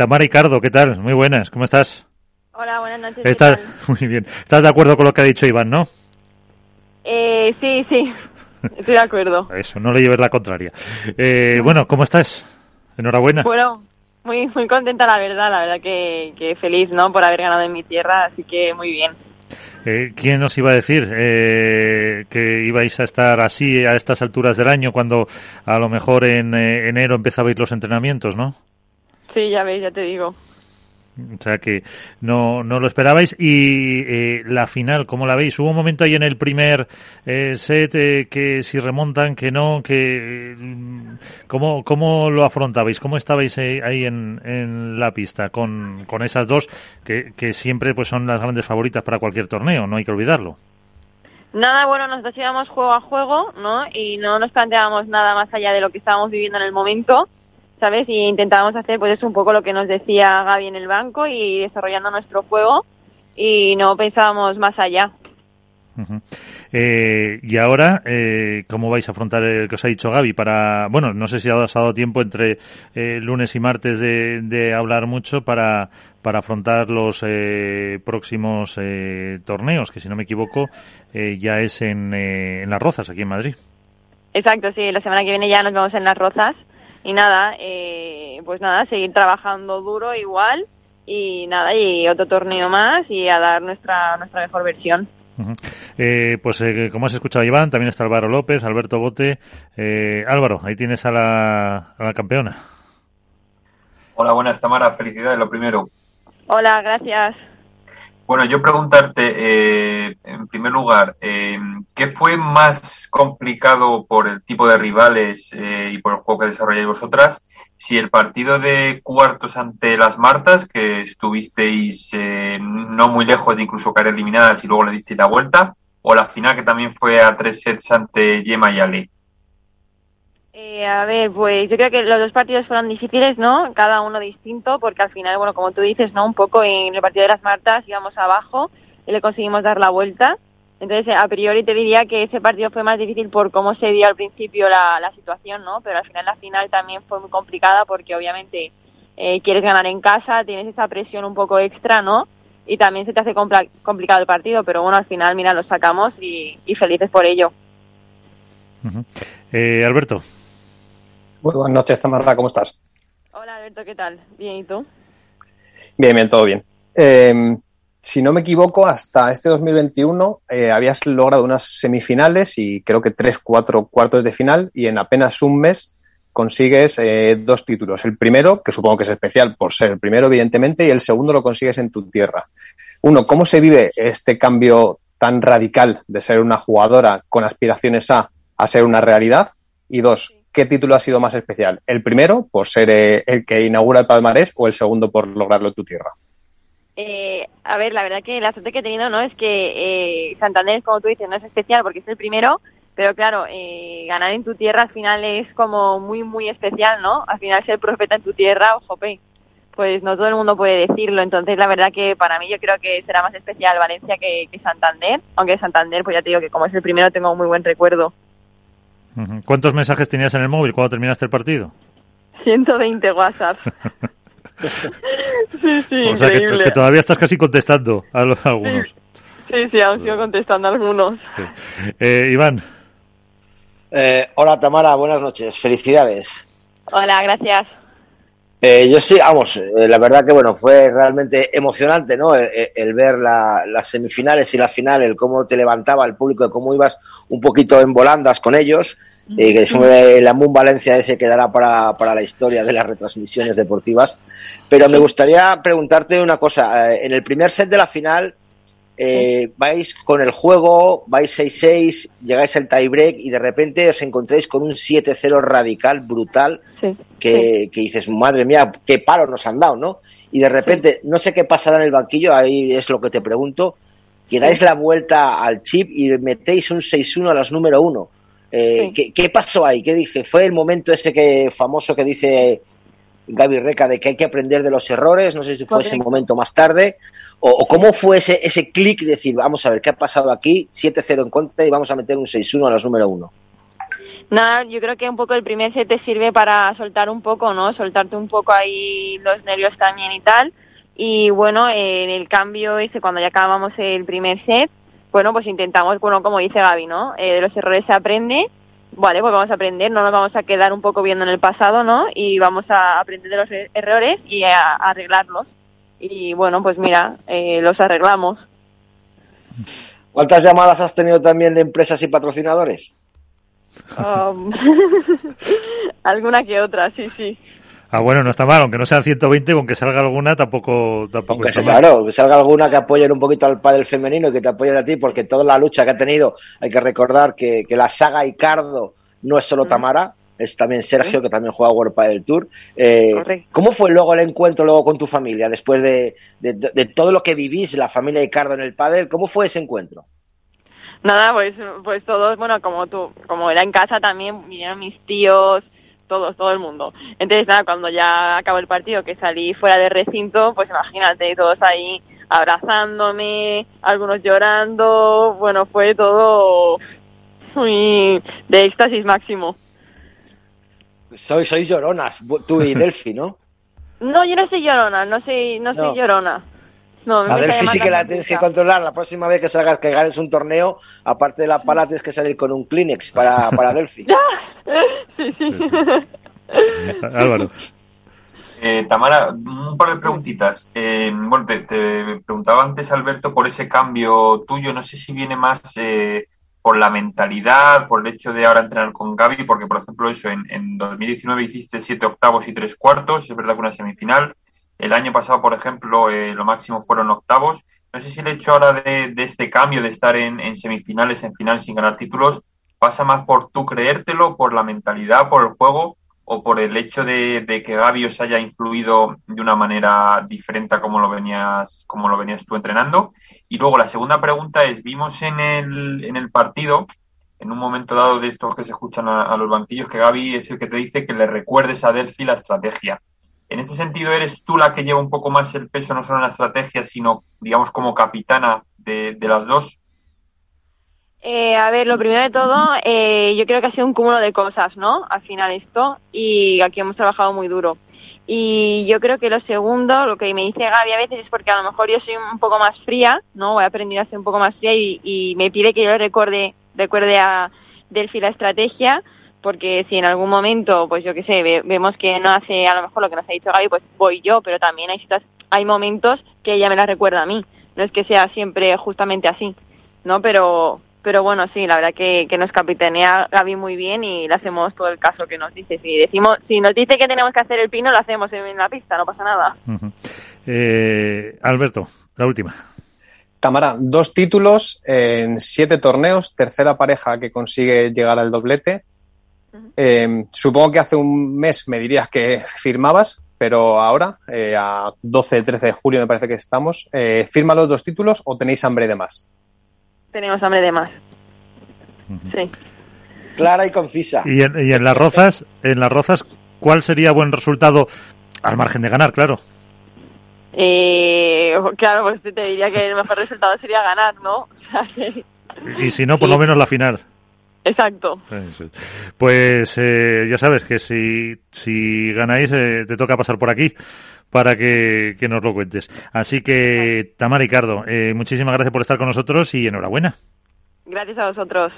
Tamara Ricardo, ¿qué tal? Muy buenas, ¿cómo estás? Hola, buenas noches. ¿Estás, muy bien. ¿Estás de acuerdo con lo que ha dicho Iván, no? Eh, sí, sí, estoy de acuerdo. Eso, no le lleves la contraria. Eh, bueno, ¿cómo estás? Enhorabuena. Bueno, muy, muy contenta, la verdad, la verdad que, que feliz, ¿no? Por haber ganado en mi tierra, así que muy bien. Eh, ¿Quién os iba a decir eh, que ibais a estar así a estas alturas del año cuando a lo mejor en eh, enero empezabais los entrenamientos, no? Sí, ya veis, ya te digo. O sea que no, no lo esperabais. Y eh, la final, ¿cómo la veis? Hubo un momento ahí en el primer eh, set eh, que si remontan, que no, que mm, ¿cómo, cómo lo afrontabais? ¿Cómo estabais eh, ahí en, en la pista con, con esas dos que, que siempre pues son las grandes favoritas para cualquier torneo? No hay que olvidarlo. Nada, bueno, nosotros íbamos juego a juego, ¿no? Y no nos planteábamos nada más allá de lo que estábamos viviendo en el momento. ¿Sabes? Y intentábamos hacer pues es un poco lo que nos decía Gaby en el banco y desarrollando nuestro juego y no pensábamos más allá. Uh -huh. eh, y ahora, eh, ¿cómo vais a afrontar el que os ha dicho Gaby? Para, bueno, no sé si ha dado tiempo entre eh, lunes y martes de, de, hablar mucho para, para afrontar los eh, próximos eh, torneos, que si no me equivoco eh, ya es en, eh, en Las Rozas, aquí en Madrid. Exacto, sí, la semana que viene ya nos vemos en Las Rozas y nada, eh, pues nada, seguir trabajando duro igual y nada, y otro torneo más y a dar nuestra, nuestra mejor versión. Uh -huh. eh, pues eh, como has escuchado Iván, también está Álvaro López, Alberto Bote. Eh, Álvaro, ahí tienes a la, a la campeona. Hola, buenas Tamara, felicidades, lo primero. Hola, gracias. Bueno, yo preguntarte, eh, en primer lugar, eh, ¿qué fue más complicado por el tipo de rivales eh, y por el juego que desarrolláis vosotras? Si el partido de cuartos ante las Martas, que estuvisteis eh, no muy lejos de incluso caer eliminadas y luego le disteis la vuelta, o la final que también fue a tres sets ante Yema y Ali. Eh, a ver, pues yo creo que los dos partidos fueron difíciles, ¿no? Cada uno distinto, porque al final, bueno, como tú dices, ¿no? Un poco en el partido de las Martas íbamos abajo y le conseguimos dar la vuelta. Entonces, a priori te diría que ese partido fue más difícil por cómo se dio al principio la, situación, ¿no? Pero al final la final también fue muy complicada porque obviamente eh, quieres ganar en casa, tienes esa presión un poco extra, ¿no? Y también se te hace compl complicado el partido, pero bueno, al final, mira, lo sacamos y, felices por ello. Eh, Alberto. Muy buenas noches, Tamarra, ¿cómo estás? Hola, Alberto, ¿qué tal? Bien, ¿y tú? Bien, bien, todo bien. Eh, si no me equivoco, hasta este 2021 eh, habías logrado unas semifinales y creo que tres, cuatro cuartos de final y en apenas un mes consigues eh, dos títulos. El primero, que supongo que es especial por ser el primero, evidentemente, y el segundo lo consigues en tu tierra. Uno, ¿cómo se vive este cambio tan radical de ser una jugadora con aspiraciones a, a ser una realidad? Y dos, ¿qué título ha sido más especial? ¿El primero, por ser eh, el que inaugura el palmarés, o el segundo, por lograrlo en tu tierra? Eh, a ver, la verdad que la suerte que he tenido no es que eh, Santander, como tú dices, no es especial porque es el primero, pero claro, eh, ganar en tu tierra al final es como muy, muy especial, ¿no? Al final ser profeta en tu tierra, ojo, pues no todo el mundo puede decirlo, entonces la verdad que para mí yo creo que será más especial Valencia que, que Santander, aunque Santander, pues ya te digo que como es el primero tengo un muy buen recuerdo. ¿Cuántos mensajes tenías en el móvil cuando terminaste el partido? 120 WhatsApp. sí, sí, o sea que, que, todavía estás casi contestando a, los, a algunos. Sí, sí, sí, aún sigo contestando a algunos. Sí. Eh, Iván. Eh, hola Tamara, buenas noches, felicidades. Hola, gracias. Eh, yo sí, vamos, eh, la verdad que bueno, fue realmente emocionante, ¿no? El, el ver la, las semifinales y la final, el cómo te levantaba el público, el cómo ibas un poquito en volandas con ellos, y que fue la Moon Valencia ese quedará para, para la historia de las retransmisiones deportivas. Pero me gustaría preguntarte una cosa, en el primer set de la final, eh, vais con el juego, vais 6-6, llegáis al tiebreak y de repente os encontráis con un 7-0 radical, brutal, sí, que, dices, madre mía, qué palo nos han dado, ¿no? Y de repente, no sé qué pasará en el banquillo, ahí es lo que te pregunto, que dais la vuelta al chip y metéis un 6-1 a las número 1. Eh, ¿qué, ¿qué, pasó ahí? ¿Qué dije? ¿Fue el momento ese que famoso que dice Gaby Reca de que hay que aprender de los errores? No sé si fue ese momento más tarde. O, o cómo fue ese, ese clic de decir, vamos a ver qué ha pasado aquí, 7-0 en contra y vamos a meter un 6-1 a las número 1. Nada, yo creo que un poco el primer set te sirve para soltar un poco, ¿no? Soltarte un poco ahí los nervios también y tal. Y bueno, en el cambio ese, cuando ya acabamos el primer set, bueno, pues intentamos, bueno, como dice Gaby, ¿no? Eh, de los errores se aprende. Vale, pues vamos a aprender, no nos vamos a quedar un poco viendo en el pasado, ¿no? Y vamos a aprender de los er-, errores y a, arreglarlos. Y bueno, pues mira, eh, los arreglamos. ¿Cuántas llamadas has tenido también de empresas y patrocinadores? Um, alguna que otra, sí, sí. Ah, bueno, no está mal, aunque no sean 120, con que salga alguna tampoco, tampoco está mal. Claro, que salga alguna que apoye un poquito al padre femenino y que te apoye a ti, porque toda la lucha que ha tenido, hay que recordar que, la saga Icardo no es solo mm. Tamara, es también Sergio, que también juega World Padel Tour. Eh, ¿Cómo fue luego el encuentro luego con tu familia, después de, de, todo lo que vivís, la familia Icardo en el padel? ¿Cómo fue ese encuentro? Nada, pues, pues todos, bueno, como tú, como era en casa también, vinieron mis tíos, todos, todo el mundo. Entonces, nada, cuando ya acabó el partido, que salí fuera del recinto, pues imagínate, todos ahí abrazándome, algunos llorando, bueno, fue todo muy de éxtasis máximo. Soy, sois lloronas, tú y Delphi, ¿no? No, yo no soy llorona, no soy, no soy llorona. No, a Delphi sí que la tienes que controlar. La próxima vez que salgas, que ganes un torneo, aparte de la pala, tienes que salir con un Kleenex para, para Delphi. Sí, sí. Álvaro. Eh, Tamara, un par de preguntitas. Eh, bueno, te, preguntaba antes, Alberto, por ese cambio tuyo. No sé si viene más eh, por la mentalidad, por el hecho de ahora entrenar con Gaby, porque, por ejemplo, eso, en, en 2019 hiciste siete octavos y tres cuartos, es verdad que una semifinal. El año pasado, por ejemplo, eh, lo máximo fueron octavos. No sé si el hecho ahora de, este cambio, de estar en, semifinales, en final sin ganar títulos, pasa más por tú creértelo, por la mentalidad, por el juego o por el hecho de, que Gaby os haya influido de una manera diferente a como lo venías, como lo venías tú entrenando. Y luego la segunda pregunta es, vimos en el, en el partido, en un momento dado de estos que se escuchan a, los banquillos, que Gaby es el que te dice que le recuerdes a Delphi la estrategia. En ese sentido, ¿eres tú la que lleva un poco más el peso, no solo en la estrategia, sino, digamos, como capitana de, las dos? Eh, a ver, lo primero de todo, eh, yo creo que ha sido un cúmulo de cosas, ¿no? Al final esto, y aquí hemos trabajado muy duro. Y yo creo que lo segundo, lo que me dice Gaby a veces es porque a lo mejor yo soy un poco más fría, ¿no? He aprendido a ser un poco más fría y, y me pide que yo recuerde, recuerde a Delphi la estrategia, porque si en algún momento, pues yo qué sé, vemos que no hace a lo mejor lo que nos ha dicho Gaby, pues voy yo, pero también hay hay momentos que ella me la recuerda a mí. No es que sea siempre justamente así, ¿no? Pero pero bueno, sí, la verdad que, que nos capitanea Gaby muy bien y le hacemos todo el caso que nos dice. Si decimos, si nos dice que tenemos que hacer el pino, lo hacemos en la pista, no pasa nada. eh, Alberto, la última. Tamara, dos títulos en siete torneos, tercera pareja que consigue llegar al doblete. Eh, supongo que hace un mes me dirías que firmabas, pero ahora, eh, a 12-13 de julio me parece que estamos, eh, ¿firma los dos títulos o tenéis hambre de más? Tenemos hambre de más. Sí. Clara y concisa. ¿Y en, las rozas, en las rozas, cuál sería buen resultado al margen de ganar, claro? claro, pues te diría que el mejor resultado sería ganar, ¿no? y si no, por lo menos la final. Exacto. Pues eh, ya sabes que si, si ganáis eh, te toca pasar por aquí para que, nos lo cuentes. Así que, Tamara Ricardo, eh, muchísimas gracias por estar con nosotros y enhorabuena. Gracias a vosotros.